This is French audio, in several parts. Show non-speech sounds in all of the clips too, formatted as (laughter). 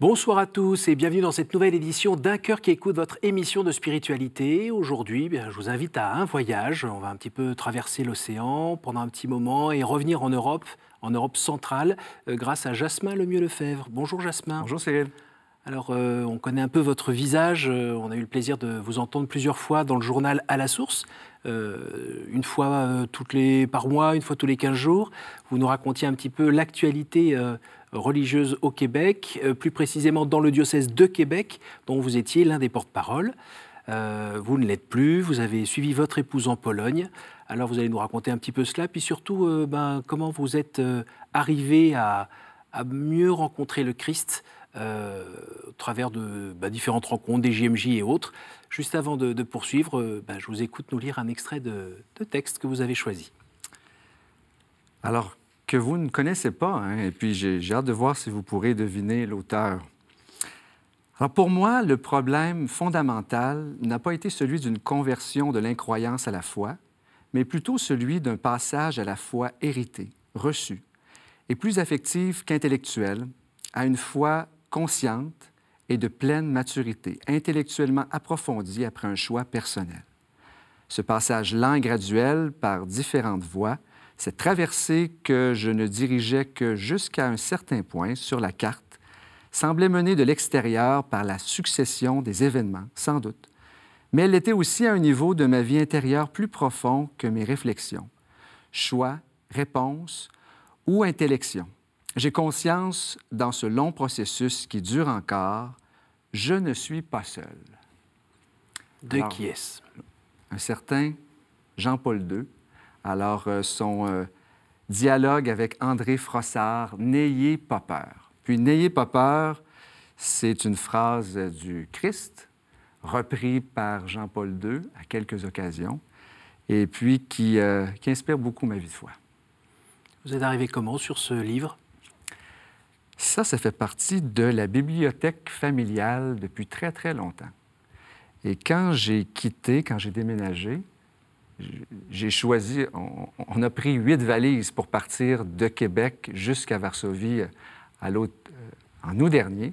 Bonsoir à tous et bienvenue dans cette nouvelle édition d'un cœur qui écoute votre émission de spiritualité. Aujourd'hui, je vous invite à un voyage. On va un petit peu traverser l'océan pendant un petit moment et revenir en Europe, en Europe centrale, euh, grâce à Jasmin Lemieux-Lefebvre. Bonjour Jasmin. Bonjour Cyril. Alors, euh, on connaît un peu votre visage. Euh, on a eu le plaisir de vous entendre plusieurs fois dans le journal À la Source. une fois toutes les, par mois, une fois tous les 15 jours. Vous nous racontiez un petit peu l'actualité religieuse au Québec, euh, plus précisément dans le diocèse de Québec, dont vous étiez l'un des porte-parole. Euh, vous ne l'êtes plus, vous avez suivi votre épouse en Pologne. Alors vous allez nous raconter un petit peu cela, puis surtout euh, ben, comment vous êtes arrivé à, mieux rencontrer le Christ au travers de ben, différentes rencontres, des JMJ et autres. Juste avant de, poursuivre, ben, je vous écoute nous lire un extrait de, de texte que vous avez choisi. Alors, que vous ne connaissez pas. Hein, et puis, j'ai hâte de voir si vous pourrez deviner l'auteur. Alors, pour moi, le problème fondamental n'a pas été celui d'une conversion de l'incroyance à la foi, mais plutôt celui d'un passage à la foi héritée, reçue, et plus affective qu'intellectuelle, à une foi consciente et de pleine maturité, intellectuellement approfondie après un choix personnel. Ce passage lent et graduel, par différentes voies, cette traversée que je ne dirigeais que jusqu'à un certain point sur la carte semblait mener de l'extérieur par la succession des événements, sans doute, mais elle était aussi à un niveau de ma vie intérieure plus profond que mes réflexions. Choix, réponse ou intellection. J'ai conscience, dans ce long processus qui dure encore, je ne suis pas seul. De qui est-ce? Un certain Jean-Paul II, alors, euh, son euh, dialogue avec André Frossard, N'ayez pas peur. Puis, N'ayez pas peur, c'est une phrase du Christ, repris par Jean-Paul II à quelques occasions, et puis qui, euh, qui inspire beaucoup ma vie de foi. Vous êtes arrivé comment sur ce livre? Ça, ça fait partie de la bibliothèque familiale depuis très, très longtemps. Et quand j'ai quitté, quand j'ai déménagé, j'ai choisi, on, a pris huit valises pour partir de Québec jusqu'à Varsovie euh, à euh, en août dernier.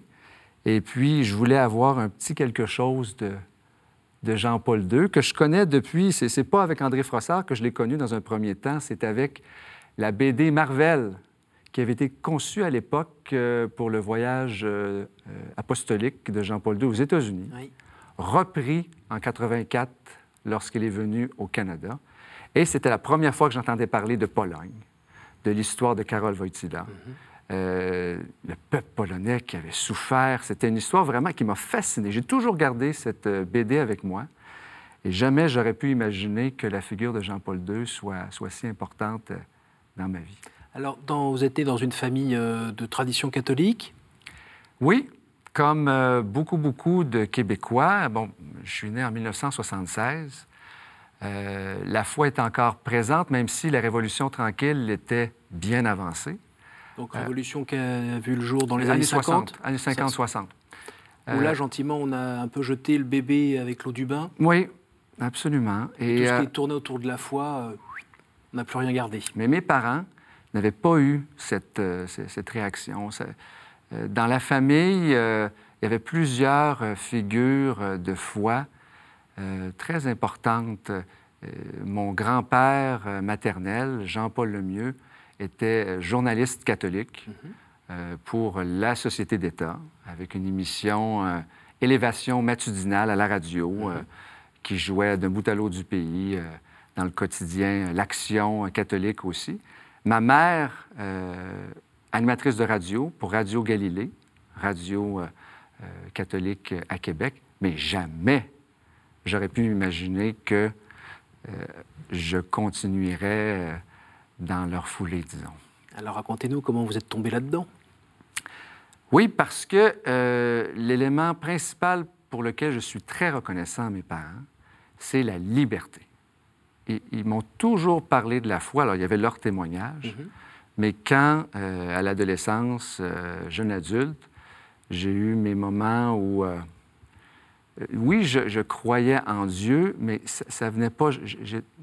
Et puis, je voulais avoir un petit quelque chose de, de Jean-Paul II, que je connais depuis, c'est pas avec André Frossard que je l'ai connu dans un premier temps, c'est avec la BD Marvel, qui avait été conçue à l'époque euh, pour le voyage apostolique de Jean-Paul II aux États-Unis, repris en 84 lorsqu'il est venu au Canada. Et c'était la première fois que j'entendais parler de Pologne, de l'histoire de Karol Wojtyla. Mhm. Euh, le peuple polonais qui avait souffert. C'était une histoire vraiment qui m'a fasciné. J'ai toujours gardé cette euh, BD avec moi. Et jamais j'aurais pu imaginer que la figure de Jean-Paul II soit, soit si importante euh, dans ma vie. Alors, dans, vous étiez dans une famille de tradition catholique? Oui, comme euh, beaucoup, beaucoup de Québécois, bon, je suis né en 1976. Euh, la foi est encore présente, même si la Révolution tranquille était bien avancée. Donc, Révolution qui a vu le jour dans les années, 50 Années 50-60. Où là, gentiment, on a un peu jeté le bébé avec l'eau du bain. Oui, absolument. Et, Tout ce qui est tourné autour de la foi, on n'a plus rien gardé. Mais mes parents n'avaient pas eu cette, cette réaction. Euh, dans la famille, euh, il y avait plusieurs euh, figures de foi très importantes. Mon grand-père maternel, Jean-Paul Lemieux, était journaliste catholique mm-hmm. pour la Société d'État, avec une émission Élévation matinale à la radio, mm-hmm. qui jouait d'un bout à l'autre du pays, dans le quotidien, l'Action catholique aussi. Ma mère animatrice de radio pour Radio Galilée, radio euh, euh, catholique à Québec, mais jamais j'aurais pu imaginer que euh, je continuerais dans leur foulée, disons. Alors racontez-nous comment vous êtes tombé là-dedans. Oui, parce que l'élément principal pour lequel je suis très reconnaissant à mes parents, c'est la liberté. Et, ils m'ont toujours parlé de la foi. Alors, il y avait leur témoignage, mm-hmm. Mais quand, euh, à l'adolescence, euh, jeune adulte, j'ai eu mes moments où, euh, oui, je, croyais en Dieu, mais ça, venait pas,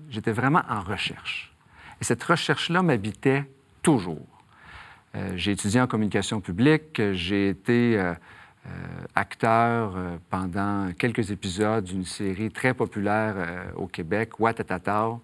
j'étais vraiment en recherche. Et cette recherche-là m'habitait toujours. j'ai étudié en communication publique, j'ai été acteur pendant quelques épisodes d'une série très populaire au Québec, Ouattatata.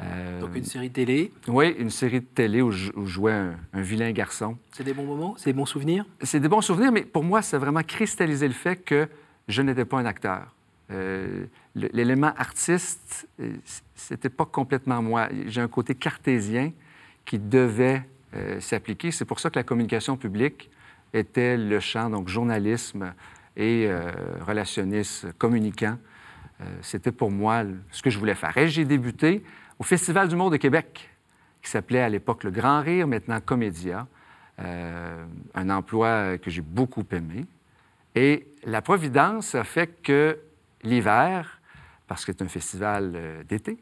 Euh, Donc une série télé Oui, une série de télé où je, jouais un, vilain garçon. C'est des bons moments C'est des bons souvenirs? C'est des bons souvenirs, mais pour moi, ça a vraiment cristallisé le fait que je n'étais pas un acteur. Euh, l'élément artiste, euh, c'était pas complètement moi. J'ai un côté cartésien qui devait s'appliquer. C'est pour ça que la communication publique était le champ, donc journalisme et relationniste, communicant. c'était pour moi ce que je voulais faire. Et j'ai débuté au Festival monde de Québec, qui s'appelait à l'époque Le Grand Rire, maintenant Comédia, euh, un emploi que j'ai beaucoup aimé. Et la Providence a fait que l'hiver, parce que c'est un festival euh, d'été,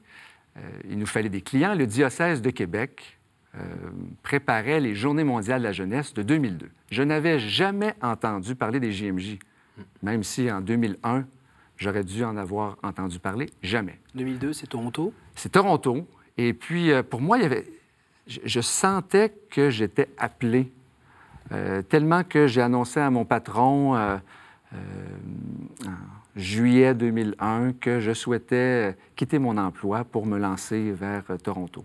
euh, il nous fallait des clients. Le diocèse de Québec préparait les Journées mondiales de la jeunesse de 2002. Je n'avais jamais entendu parler des JMJ, même si en 2001, J'aurais dû en avoir entendu parler. Jamais. 2002, c'est Toronto? C'est Toronto. Et puis, euh, pour moi, il y avait... je, sentais que j'étais appelé, euh, tellement que j'ai annoncé à mon patron euh, en juillet 2001 que je souhaitais quitter mon emploi pour me lancer vers Toronto.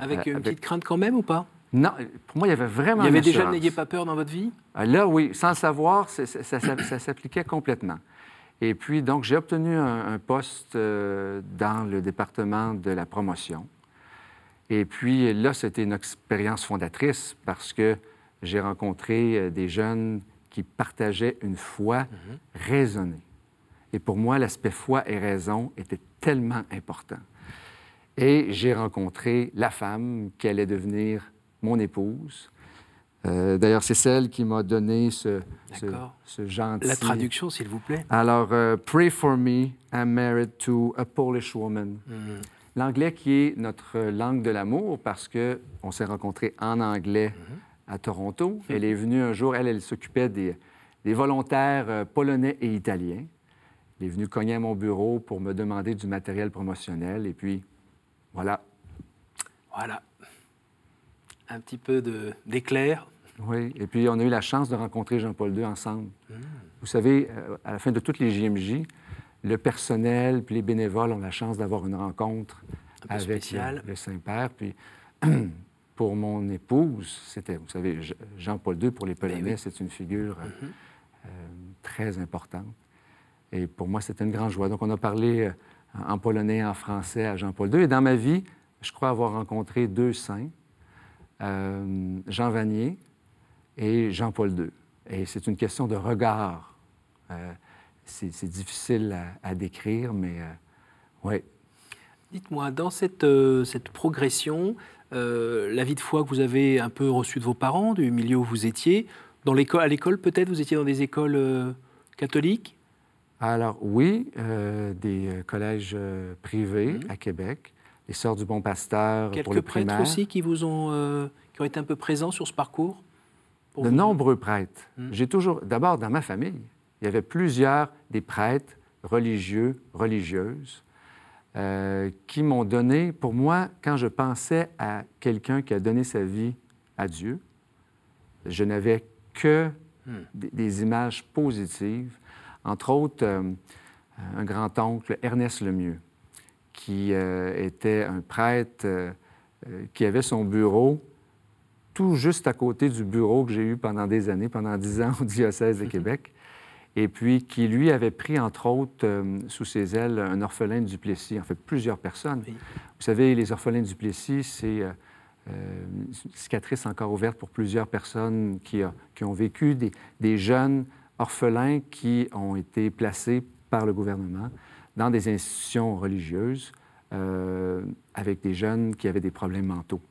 Avec une petite crainte quand même ou pas? Non, pour moi, il y avait vraiment. Il y avait déjà N'ayez pas peur dans votre vie? Là, oui, sans le savoir, ça s'appliquait complètement. Et puis, donc, j'ai obtenu un, poste euh, dans le département de la promotion. Et puis, là, c'était une expérience fondatrice parce que j'ai rencontré euh, des jeunes qui partageaient une foi mhm. raisonnée. Et pour moi, l'aspect foi et raison était tellement important. Et j'ai rencontré la femme qui allait devenir mon épouse. Euh, d'ailleurs, c'est celle qui m'a donné ce, ce, gentil... La traduction, s'il vous plaît. Alors, euh, Pray for me, I'm married to a Polish woman. Hmm. L'anglais qui est notre langue de l'amour parce qu'on s'est rencontrés en anglais hmm. à Toronto. Hmm. Elle est venue un jour, elle, elle s'occupait des, des, volontaires euh, polonais et italiens. Elle est venue cogner à mon bureau pour me demander du matériel promotionnel et puis voilà. Voilà. Un petit peu d'éclair oui, et puis on a eu la chance de rencontrer Jean-Paul II ensemble. Hmm. Vous savez, euh, à la fin de toutes les JMJ, le personnel puis les bénévoles ont la chance d'avoir une rencontre avec le, Saint-Père. Puis (clears throat) pour mon épouse, c'était, vous savez, Jean-Paul II, pour les ben Polonais, c'est une figure euh, mm-hmm. euh, très importante. Et pour moi, c'était une grande joie. Donc, on a parlé en polonais et en français à Jean-Paul II. Et dans ma vie, je crois avoir rencontré deux saints. Jean Vanier, et Jean-Paul II. Et c'est une question de regard. Euh, c'est difficile à, décrire, mais euh, oui. Dites-moi, dans cette, euh, cette progression, la vie de foi que vous avez un peu reçue de vos parents, du milieu où vous étiez, dans l'école, à l'école peut-être, vous étiez dans des écoles catholiques? Alors oui, des collèges privés mmh. à Québec, les Sœurs du Bon Pasteur Quelques pour le primaire. prêtres aussi qui vous ont, qui ont été un peu présents sur ce parcours? De nombreux prêtres. Hmm. J'ai toujours, d'abord dans ma famille, il y avait plusieurs des prêtres religieux, religieuses, euh, qui m'ont donné, pour moi, quand je pensais à quelqu'un qui a donné sa vie à Dieu, je n'avais que hmm. des, images positives. Entre autres, euh, un grand-oncle, Ernest Lemieux, qui euh, était un prêtre qui avait son bureau tout juste à côté du bureau que j'ai eu pendant des années, pendant dix ans au (laughs) diocèse de mhm. Québec, et puis qui, lui, avait pris, entre autres, euh, sous ses ailes, un orphelin de Duplessis, en fait, plusieurs personnes. Vous savez, les orphelins de Duplessis, c'est euh, euh, une cicatrice encore ouverte pour plusieurs personnes qui, qui ont vécu, des, des, jeunes orphelins qui ont été placés par le gouvernement dans des institutions religieuses avec des jeunes qui avaient des problèmes mentaux.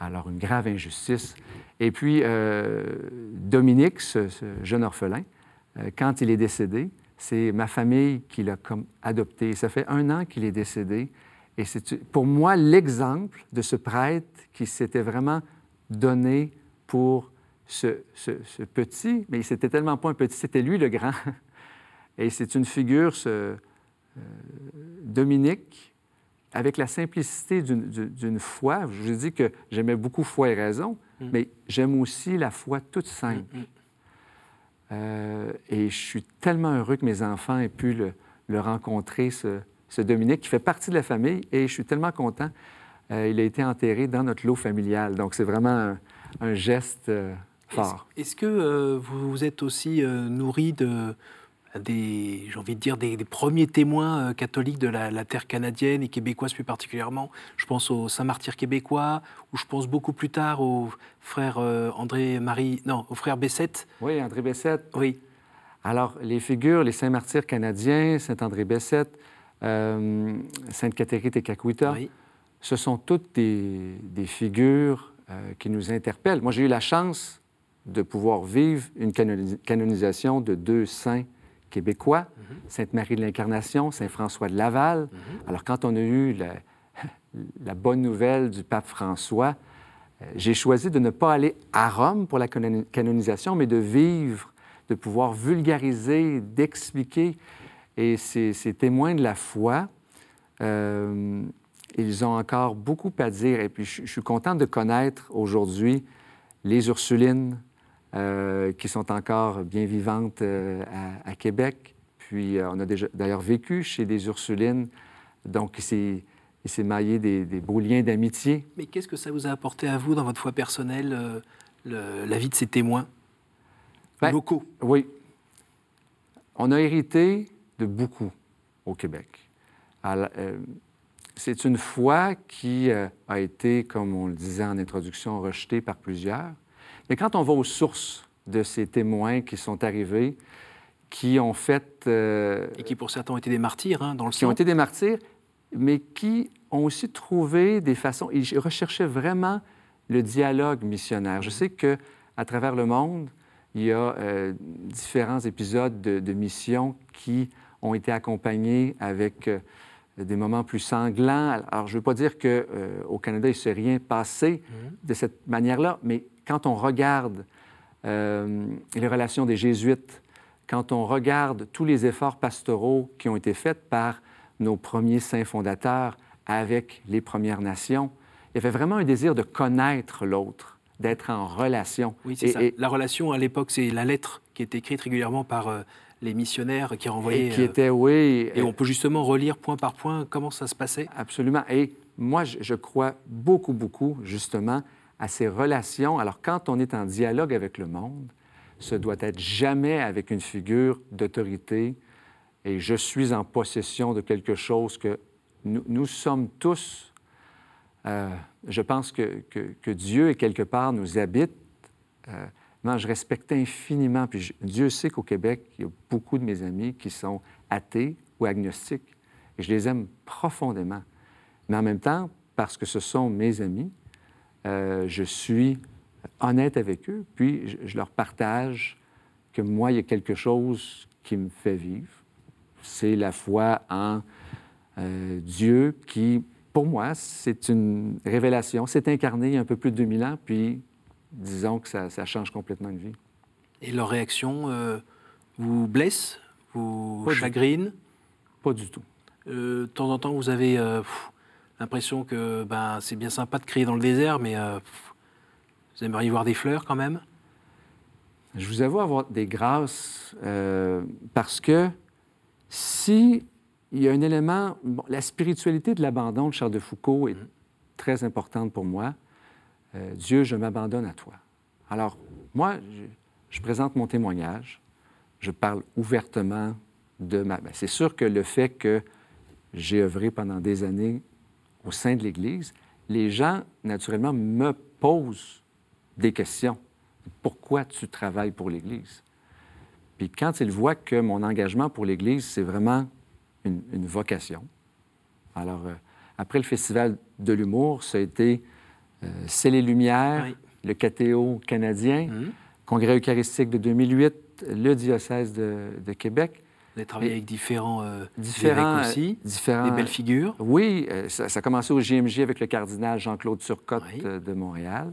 Alors, une grave injustice. Et puis, euh, Dominique, ce, jeune orphelin, euh, quand il est décédé, c'est ma famille qui l'a adopté. Ça fait un an qu'il est décédé. Et c'est pour moi l'exemple de ce prêtre qui s'était vraiment donné pour ce, petit, mais c'était tellement pas un petit, c'était lui le grand. (laughs) Et c'est une figure, ce, euh, Dominique, avec la simplicité d'une foi, je vous ai dit que j'aimais beaucoup foi et raison, mm. mais j'aime aussi la foi toute simple. Mm, mm. Euh, et je suis tellement heureux que mes enfants aient pu le, rencontrer, ce, Dominique, qui fait partie de la famille, et je suis tellement content. Euh, il a été enterré dans notre lot familial, donc c'est vraiment un, geste euh, fort. Est-ce que vous vous êtes aussi nourri de des, j'ai envie de dire, des, premiers témoins euh, catholiques de la, terre canadienne et québécoise plus particulièrement. Je pense au Saint-Martyr québécois, ou je pense beaucoup plus tard au frère euh, André-Marie, non, au frère Bessette. Oui, André Bessette. Oui. Alors, les figures, les Saint-Martyrs canadiens, Saint-André Bessette, euh, Sainte-Catherine et Cacuita, ce sont toutes des, figures qui nous interpellent. Moi, j'ai eu la chance de pouvoir vivre une canonisation de deux saints québécois, Sainte-Marie de l'Incarnation, Saint-François de Laval. Alors, quand on a eu la, bonne nouvelle du pape François, euh, j'ai choisi de ne pas aller à Rome pour la canonisation, mais de vivre, de pouvoir vulgariser, d'expliquer. Et ces, témoins de la foi, euh, ils ont encore beaucoup à dire. Et puis, je, je suis content de connaître aujourd'hui les Ursulines, euh, qui sont encore bien vivantes euh, à, Québec. Puis euh, on a déjà d'ailleurs vécu chez des Ursulines, donc il s'est maillé des, beaux liens d'amitié. Mais qu'est-ce que ça vous a apporté à vous dans votre foi personnelle, la vie de ces témoins ben, locaux? Oui. On a hérité de beaucoup au Québec. C'est une foi qui a été, comme on le disait en introduction, rejetée par plusieurs. Mais quand on va aux sources de ces témoins qui sont arrivés, qui ont fait... Euh, Et qui pour certains ont été des martyrs hein, dans le Qui ont été des martyrs, mais qui ont aussi trouvé des façons... Ils recherchaient vraiment le dialogue missionnaire. Je sais que à travers le monde, il y a euh, différents épisodes de, de missions qui ont été accompagnés avec euh, des moments plus sanglants. Alors, je ne veux pas dire qu'au Canada, il ne s'est rien passé mmh. de cette manière-là, mais quand on regarde euh, les relations des Jésuites, quand on regarde tous les efforts pastoraux qui ont été faits par nos premiers saints fondateurs avec les Premières Nations, il y avait vraiment un désir de connaître l'autre, d'être en relation. Oui, c'est ça. La relation, à l'époque, c'est la lettre qui est écrite régulièrement par euh, les missionnaires qui renvoyaient... Et qui était, oui... Et on peut justement relire point par point comment ça se passait. Absolument. Et moi, je crois beaucoup, beaucoup, justement, à ces relations. Alors, quand on est en dialogue avec le monde, ce doit être jamais avec une figure d'autorité et je suis en possession de quelque chose que nous, sommes tous. Euh, je pense que, que, Dieu, est quelque part, nous habite. Euh, moi, je respecte infiniment. Puis Dieu sait qu'au Québec, il y a beaucoup de mes amis qui sont athées ou agnostiques. Et je les aime profondément. Mais en même temps, parce que ce sont mes amis, euh, je suis honnête avec eux, puis je, leur partage que moi, il y a quelque chose qui me fait vivre. C'est la foi en euh, Dieu qui, pour moi, c'est une révélation. C'est incarné il y a un peu plus de 2000 ans, puis disons que ça, change complètement de vie. Et leur réaction euh, vous blesse, vous chagrine? Pas du tout. de temps en temps, vous avez l'impression que ben, c'est bien sympa de crier dans le désert, mais euh, vous aimeriez voir des fleurs quand même? Je vous avoue avoir des grâces euh, parce que si il y a un élément, la spiritualité de l'abandon de Charles de Foucault est mhm. très importante pour moi. Euh, Dieu, je m'abandonne à toi. Alors, moi, je, présente mon témoignage, je parle ouvertement de ma... Ben, c'est sûr que le fait que j'ai œuvré pendant des années au sein de l'Église, les gens, naturellement, me posent des questions. Pourquoi tu travailles pour l'Église? Puis quand ils voient que mon engagement pour l'Église, c'est vraiment une, vocation. Alors, euh, après le Festival de l'humour, ça a été euh, C'est les Lumières, le KTO canadien, mmh. Congrès eucharistique de 2008, le diocèse de Québec. Vous avez travaillé avec différents, euh, différents aussi, différents, des belles figures. Oui, euh, ça, a commencé au JMJ avec le cardinal Jean-Claude Turcotte euh, de Montréal.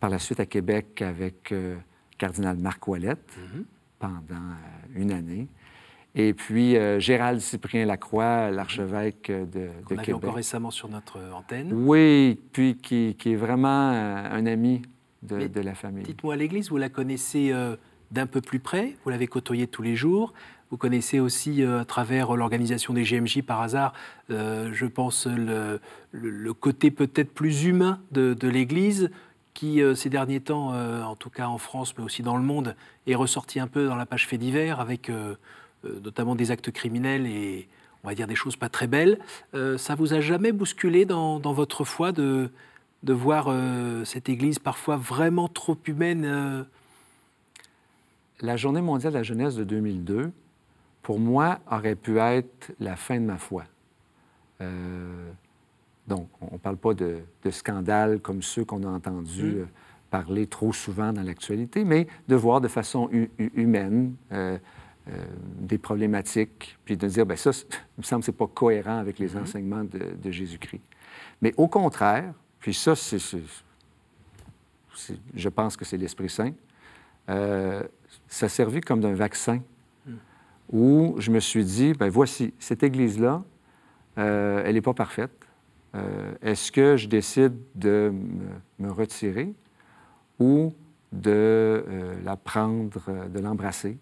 Par la suite à Québec avec le cardinal Marc Ouellette mhm. pendant une année. Et puis euh, Gérald Cyprien Lacroix, l'archevêque de, de On Québec. encore récemment sur notre antenne. Oui, puis qui, qui est vraiment euh, un ami de, de la famille. Dites-moi, l'Église, vous la connaissez euh, d'un peu plus près, vous l'avez côtoyée tous les jours? Vous connaissez aussi euh, à travers l'organisation des GMJ par hasard, euh, je pense, le, côté peut-être plus humain de, l'Église qui, euh, ces derniers temps, euh, en tout cas en France, mais aussi dans le monde, est ressorti un peu dans la page fait divers avec euh, euh, notamment des actes criminels et on va dire des choses pas très belles. Euh, ça vous a jamais bousculé dans, votre foi de, de voir euh, cette Église parfois vraiment trop humaine euh, La Journée mondiale de la jeunesse de 2002, pour moi, aurait pu être la fin de ma foi. Euh, donc, on ne parle pas de, de scandales comme ceux qu'on a entendus Mm. euh, parler trop souvent dans l'actualité, mais de voir de façon hu- hu- humaine euh, euh, des problématiques, puis de dire, ben ça, il me semble que ce n'est pas cohérent avec les enseignements de, de Jésus-Christ. Mais au contraire, puis ça, je pense que c'est l'Esprit Saint, ça servait comme d'un vaccin où je me suis dit, ben voici, cette Église-là, euh, elle n'est pas parfaite. Euh, Est-ce que je décide de me, retirer ou de euh, la prendre, de l'embrasser?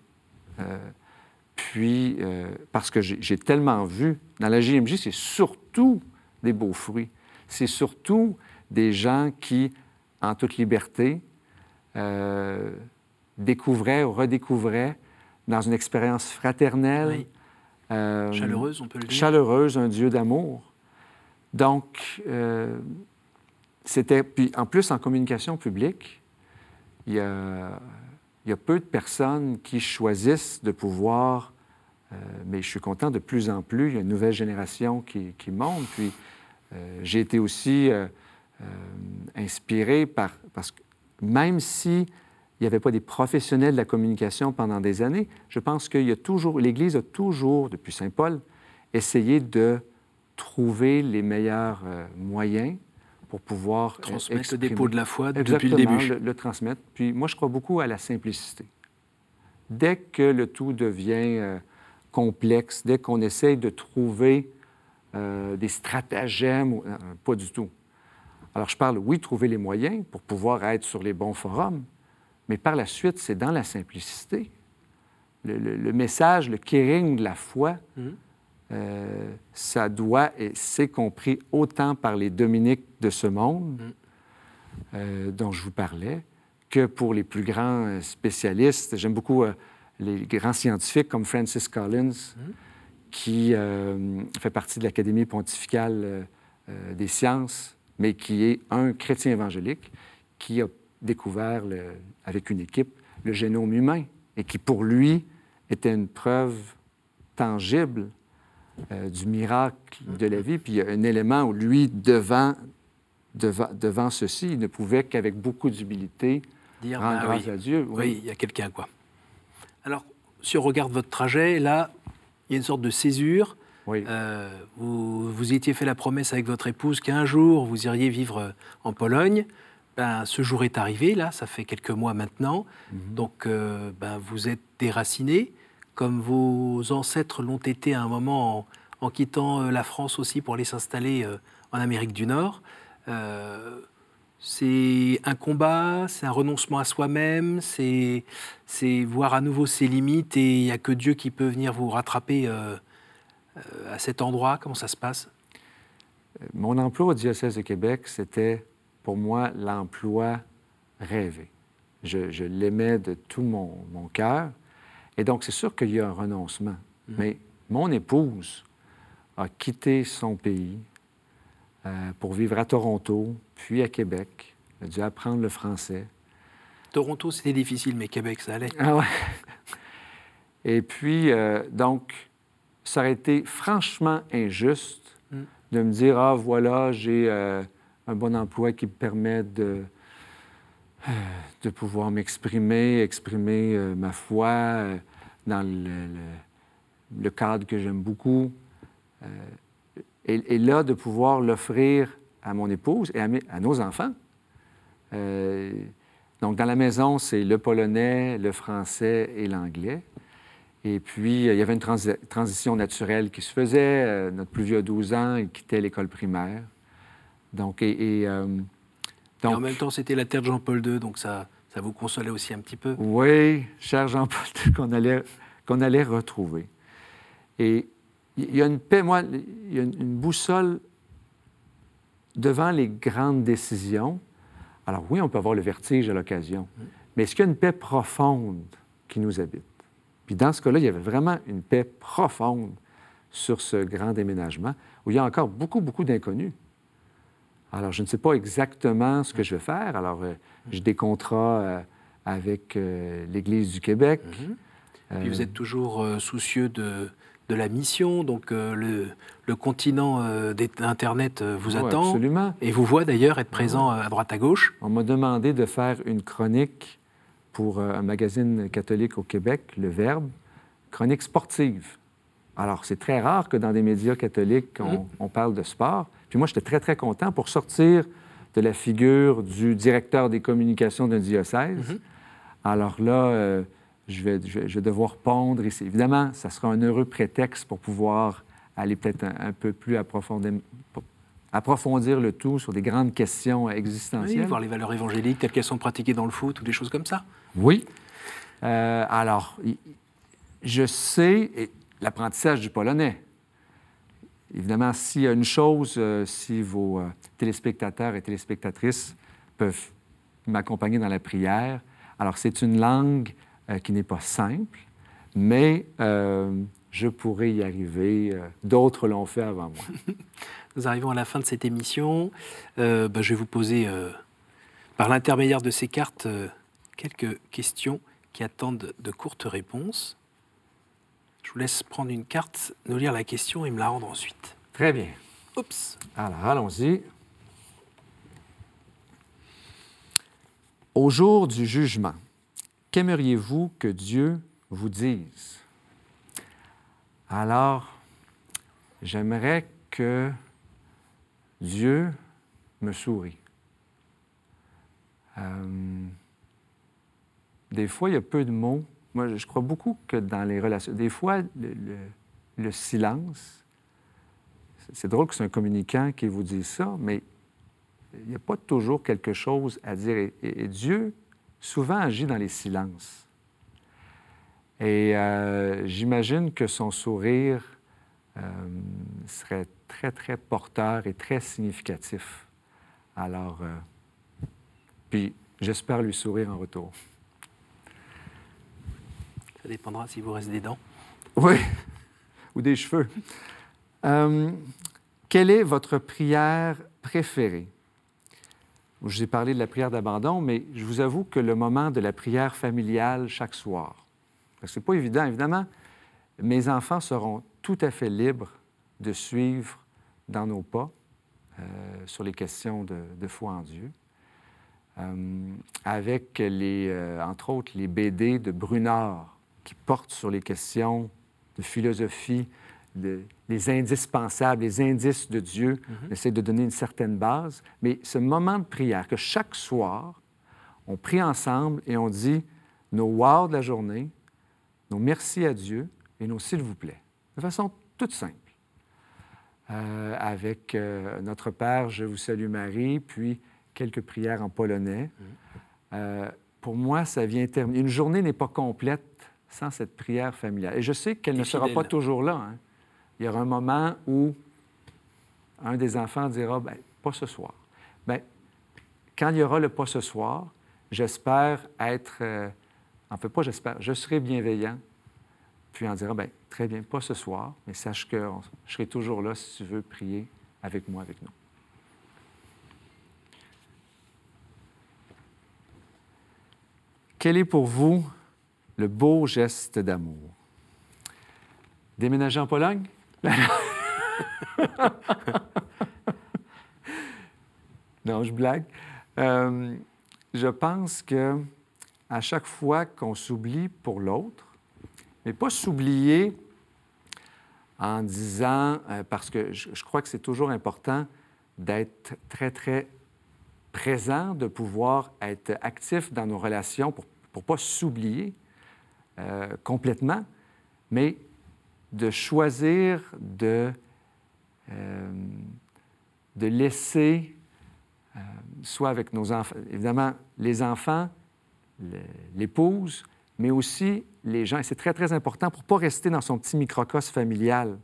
Puis, parce que j'ai tellement vu, dans la JMJ, c'est surtout des beaux fruits. C'est surtout des gens qui, en toute liberté, découvraient ou redécouvraient dans une expérience fraternelle, Oui. euh, chaleureuse, on peut le dire chaleureuse, un Dieu d'amour. Donc, euh, c'était. Puis en plus, en communication publique, il y a, il y a peu de personnes qui choisissent de pouvoir. euh, mais je suis content de plus en plus. Il y a une nouvelle génération qui, qui monte. Puis j'ai été aussi inspiré par. Parce que même si il n'y avait pas des professionnels de la communication pendant des années, je pense qu'il y a toujours. L'Église a toujours, depuis Saint Paul, essayé de trouver les meilleurs euh, moyens pour pouvoir euh, transmettre le dépôt de la foi depuis le début. Le, le transmettre. Puis moi, je crois beaucoup à la simplicité. Dès que le tout devient euh, complexe, dès qu'on essaye de trouver euh, des stratagèmes, pas du tout. Alors, je parle, oui, trouver les moyens pour pouvoir être sur les bons forums, mais par la suite, c'est dans la simplicité. Le, le- le message, le caring de la foi, Mhm. euh, ça doit, et c'est compris autant par les Dominiques de ce monde, Mhm. euh, dont je vous parlais, que pour les plus grands euh, spécialistes. J'aime beaucoup euh, les grands scientifiques comme Francis Collins, qui euh, fait partie de l'Académie pontificale des sciences, mais qui est un chrétien évangélique qui a découvert, le- avec une équipe, le génome humain et qui, pour lui, était une preuve tangible euh, du miracle de la vie. Puis il y a un élément où lui, devant, devant, devant ceci, il ne pouvait qu'avec beaucoup d'humilité Dire, rendre bah grâce oui, à Dieu. oui, il y a quelqu'un, quoi. Alors, si on regarde votre trajet, là, il y a une sorte de césure. Oui. Euh, vous vous étiez fait la promesse avec votre épouse qu'un jour, vous iriez vivre euh, en Pologne. Ben, ce jour est arrivé, là, ça fait quelques mois maintenant. Mhm. Donc, euh, ben, vous êtes déraciné, comme vos ancêtres l'ont été à un moment en, en quittant euh, la France aussi pour aller s'installer euh, en Amérique du Nord. C'est un combat, c'est un renoncement à soi-même, c'est voir à nouveau ses limites et il n'y a que Dieu qui peut venir vous rattraper à cet endroit. Comment ça se passe? Mon emploi au diocèse de Québec, c'était pour moi l'emploi rêvé. Je, je l'aimais de tout mon, mon cœur. Et donc, c'est sûr qu'il y a un renoncement. Mais mon épouse a quitté son pays euh, pour vivre à Toronto, puis à Québec. Elle a dû apprendre le français. Toronto, c'était difficile, mais Québec, ça allait. Ah ouais. (laughs) Et puis, euh, donc, ça aurait été franchement injuste Mm. de me dire, ah voilà, j'ai euh, un bon emploi qui me permet de, euh, pouvoir m'exprimer, exprimer euh, ma foi euh, dans le, cadre que j'aime beaucoup. Et, là, de pouvoir l'offrir à mon épouse et à, nos enfants. Donc, dans la maison, c'est le polonais, le français et l'anglais. Et puis, il y avait une transition naturelle qui se faisait. notre plus vieux a 12 ans, il quittait l'école primaire. Donc, et, en même temps, c'était la terre de Jean-Paul II, donc ça, ça vous consolait aussi un petit peu. Oui, cher Jean-Paul II, qu'on allait, qu'on allait retrouver. Et il y a une paix, moi, il y a une boussole devant les grandes décisions. Alors oui, on peut avoir le vertige à l'occasion, mais est-ce qu'il y a une paix profonde qui nous habite? Puis dans ce cas-là, il y avait vraiment une paix profonde sur ce grand déménagement où il y a encore beaucoup, beaucoup d'inconnus. Alors, je ne sais pas exactement ce que je vais faire. Alors, euh, j'ai des contrats euh, avec euh, l'Église du Québec. Mm-hmm. Puis vous êtes toujours soucieux de, de la mission. Donc le, le, continent d'Internet vous attend. Absolument. Et vous voit d'ailleurs être présent à droite à gauche. On m'a demandé de faire une chronique pour un magazine catholique au Québec, Le Verbe, chronique sportive. Alors, c'est très rare que dans des médias catholiques, on, mm. parle de sport. Puis moi, j'étais très, très content pour sortir de la figure du directeur des communications d'un diocèse. Mm-hmm. Alors là, je vais, je, devoir pondre ici. Évidemment, ça sera un heureux prétexte pour pouvoir aller peut-être un, peu plus approfondir, approfondir le tout sur des grandes questions existentielles. Oui, voir les valeurs évangéliques telles qu'elles sont pratiquées dans le foot ou des choses comme ça. Oui. Euh, alors, je sais l'apprentissage du polonais. Évidemment, s'il y a une chose, euh, si vos euh, téléspectateurs et téléspectatrices peuvent m'accompagner dans la prière, alors c'est une langue euh, qui n'est pas simple, mais je pourrais y arriver. D'autres l'ont fait avant moi. (laughs) Nous arrivons à la fin de cette émission. Ben, je vais vous poser, par l'intermédiaire de ces cartes, quelques questions qui attendent de courtes réponses. Je vous laisse prendre une carte, nous lire la question et me la rendre ensuite. Très bien. Oups. Alors, allons-y. Au jour du jugement, Qu'aimeriez-vous que Dieu vous dise? Alors, j'aimerais que Dieu me sourie. Euh, des fois, il y a peu de mots. Moi, je crois beaucoup que dans les relations, des fois, le, silence, c'est drôle que c'est un communicant qui vous dise ça, mais il n'y a pas toujours quelque chose à dire. et Dieu souvent agit dans les silences. Et euh, j'imagine que son sourire euh, serait très, très porteur et très significatif. Alors, euh, puis j'espère lui sourire en retour. Ça dépendra s'il vous reste des dents. Oui, ou des cheveux. quelle est votre prière préférée? Je vous ai parlé de la prière d'abandon, mais je vous avoue que le moment de la prière familiale chaque soir, parce que ce n'est pas évident, évidemment, mes enfants seront tout à fait libres de suivre dans nos pas euh, sur les questions de, foi en Dieu. Euh, avec les, euh, entre autres, les BD de Brunard qui portent sur les questions de philosophie, les indispensables, les indices de Dieu, mm essaie de donner une certaine base. Mais ce moment de prière, que chaque soir, on prie ensemble et on dit nos wow de la journée, nos merci à Dieu et nos s'il vous plaît, de façon toute simple. Euh, avec euh, Notre Père, je vous salue Marie, puis quelques prières en polonais. Mhm. Euh, pour moi, ça vient terminer. Une journée n'est pas complète sans cette prière familiale. Et je sais qu'elle ne sera pas toujours là. Hein il y aura un moment où un des enfants dira Bien, pas ce soir. Bien, quand il y aura le pas ce soir, j'espère être. Euh, en fait, pas j'espère, je serai bienveillant. Puis on dira Bien, très bien, pas ce soir, mais sache que je serai toujours là si tu veux prier avec moi, avec nous. Quel est pour vous le beau geste d'amour? Déménager en Pologne? (laughs) non, je blague. Euh, je pense que à chaque fois qu'on s'oublie pour l'autre, mais pas s'oublier en disant, euh, parce que je, crois que c'est toujours important d'être très, très présent, de pouvoir être actif dans nos relations pour ne pas s'oublier euh, complètement, mais de choisir de, euh, de laisser, euh, soit avec nos enfants, évidemment, les enfants, l'épouse, mais aussi les gens, et c'est très, très important pour ne pas rester dans son petit microcosme familial,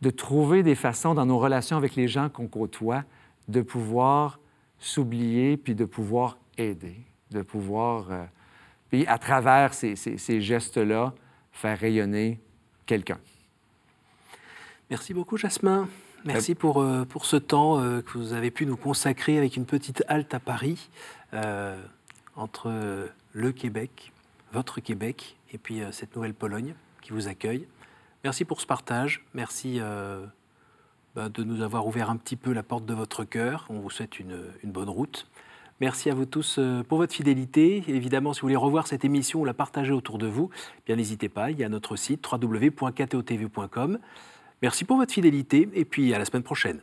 de trouver des façons dans nos relations avec les gens qu'on côtoie de pouvoir s'oublier puis de pouvoir aider, de pouvoir, puis à travers ces, ces, gestes-là, faire rayonner quelqu'un. Merci beaucoup, Jasmin. Merci pour, euh, pour ce temps euh, que vous avez pu nous consacrer avec une petite halte à Paris, entre le Québec, votre Québec, et puis cette nouvelle Pologne qui vous accueille. Merci pour ce partage. Merci bah, de nous avoir ouvert un petit peu la porte de votre cœur. On vous souhaite une, bonne route. Merci à vous tous euh, pour votre fidélité. évidemment, si vous voulez revoir cette émission ou la partager autour de vous, eh bien n'hésitez pas, il y a notre site www.ktotv.com. Merci pour votre fidélité et puis à la semaine prochaine.